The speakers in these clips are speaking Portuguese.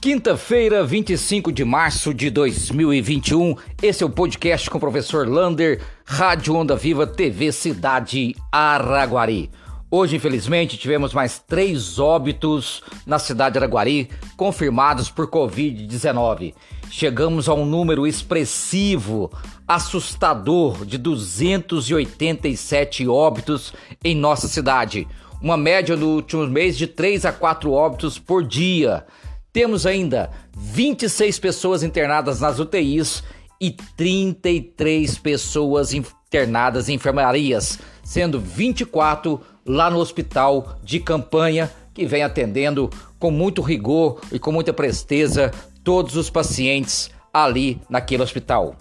Quinta-feira, 25 de março de 2021. Esse é o podcast com o professor Lander, Rádio Onda Viva, TV Cidade Araguari. Hoje, infelizmente, tivemos mais três óbitos na cidade de Araguari confirmados por Covid-19. Chegamos a um número expressivo, assustador, de 287 óbitos em nossa cidade. Uma média no último mês de 3 a 4 óbitos por dia. Temos ainda 26 pessoas internadas nas UTIs e 33 pessoas internadas em enfermarias, sendo 24 lá no hospital de campanha, que vem atendendo com muito rigor e com muita presteza todos os pacientes ali naquele hospital.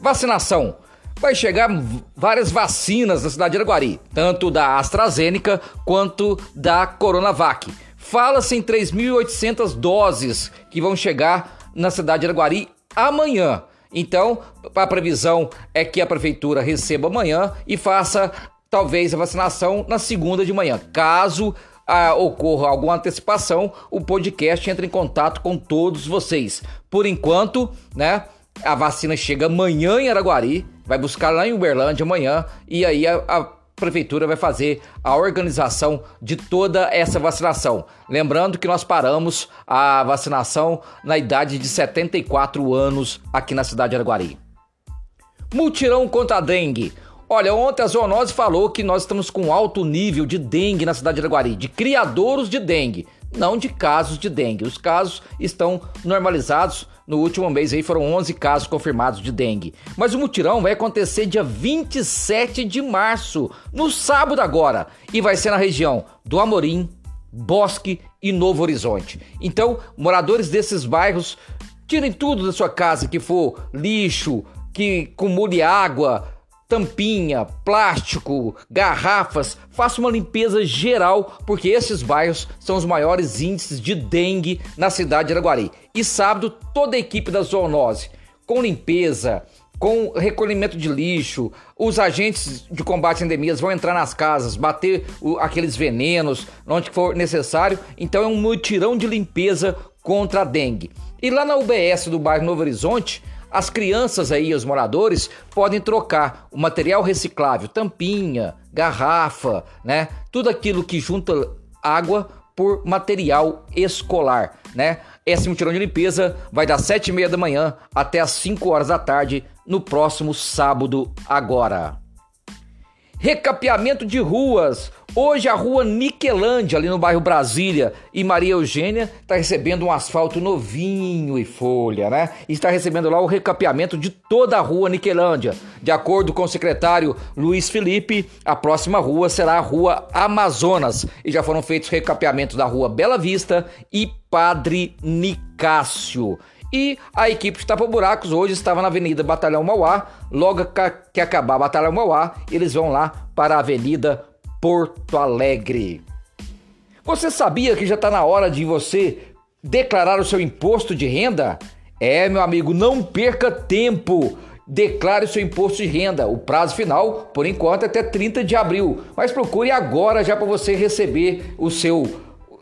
Vacinação. Vai chegar várias vacinas na cidade de Araguari, tanto da AstraZeneca quanto da Coronavac. Fala-se em 3.800 doses que vão chegar na cidade de Araguari amanhã. Então, a previsão é que a prefeitura receba amanhã e faça talvez a vacinação na segunda de manhã. Caso ah, ocorra alguma antecipação, o podcast entra em contato com todos vocês. Por enquanto, né, a vacina chega amanhã em Araguari, vai buscar lá em Uberlândia amanhã e aí a, a prefeitura vai fazer a organização de toda essa vacinação. Lembrando que nós paramos a vacinação na idade de 74 anos aqui na cidade de Araguari. Mutirão contra a dengue. Olha, ontem a zoonose falou que nós estamos com alto nível de dengue na cidade de Araguari, de criadouros de dengue, não de casos de dengue. Os casos estão normalizados, no último mês aí foram 11 casos confirmados de dengue. Mas o mutirão vai acontecer dia 27 de março, no sábado agora, e vai ser na região do Amorim, Bosque e Novo Horizonte. Então, moradores desses bairros, tirem tudo da sua casa que for lixo, que acumule água, tampinha, plástico, garrafas, faça uma limpeza geral, porque esses bairros são os maiores índices de dengue na cidade de Araguari. E sábado, toda a equipe da zoonose, com limpeza, com recolhimento de lixo, os agentes de combate a endemias vão entrar nas casas, bater o, aqueles venenos onde for necessário. Então é um mutirão de limpeza contra a dengue. E lá na UBS do bairro Novo Horizonte, as crianças aí, os moradores, podem trocar o material reciclável, tampinha, garrafa, né? Tudo aquilo que junta água por material escolar, né? Esse mutirão de limpeza vai das sete e meia da manhã até as 5 horas da tarde no próximo sábado agora. Recapeamento de ruas. Hoje a rua Niquelândia, ali no bairro Brasília, e Maria Eugênia está recebendo um asfalto novinho e folha, né? Está recebendo lá o recapeamento de toda a rua Niquelândia. De acordo com o secretário Luiz Felipe, a próxima rua será a rua Amazonas. E já foram feitos recapeamentos da rua Bela Vista e Padre Nicásio. E a equipe de tapa-buracos hoje estava na Avenida Batalhão Mauá. Logo que acabar Batalhão Mauá, eles vão lá para a Avenida Porto Alegre. Você sabia que já está na hora de você declarar o seu imposto de renda? É, meu amigo, não perca tempo. Declare o seu imposto de renda. O prazo final, por enquanto, é até 30 de abril. Mas procure agora já para você receber o seu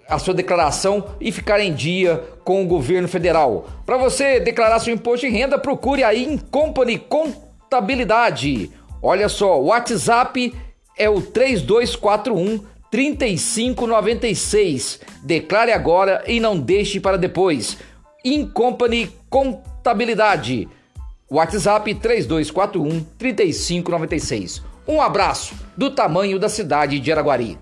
a sua declaração e ficar em dia com o governo federal. Para você declarar seu imposto de renda, procure a Incompany Contabilidade. Olha só, WhatsApp é o 3241 3596. Declare agora e não deixe para depois. Incompany Contabilidade. WhatsApp 3241 3596. Um abraço do tamanho da cidade de Araguari.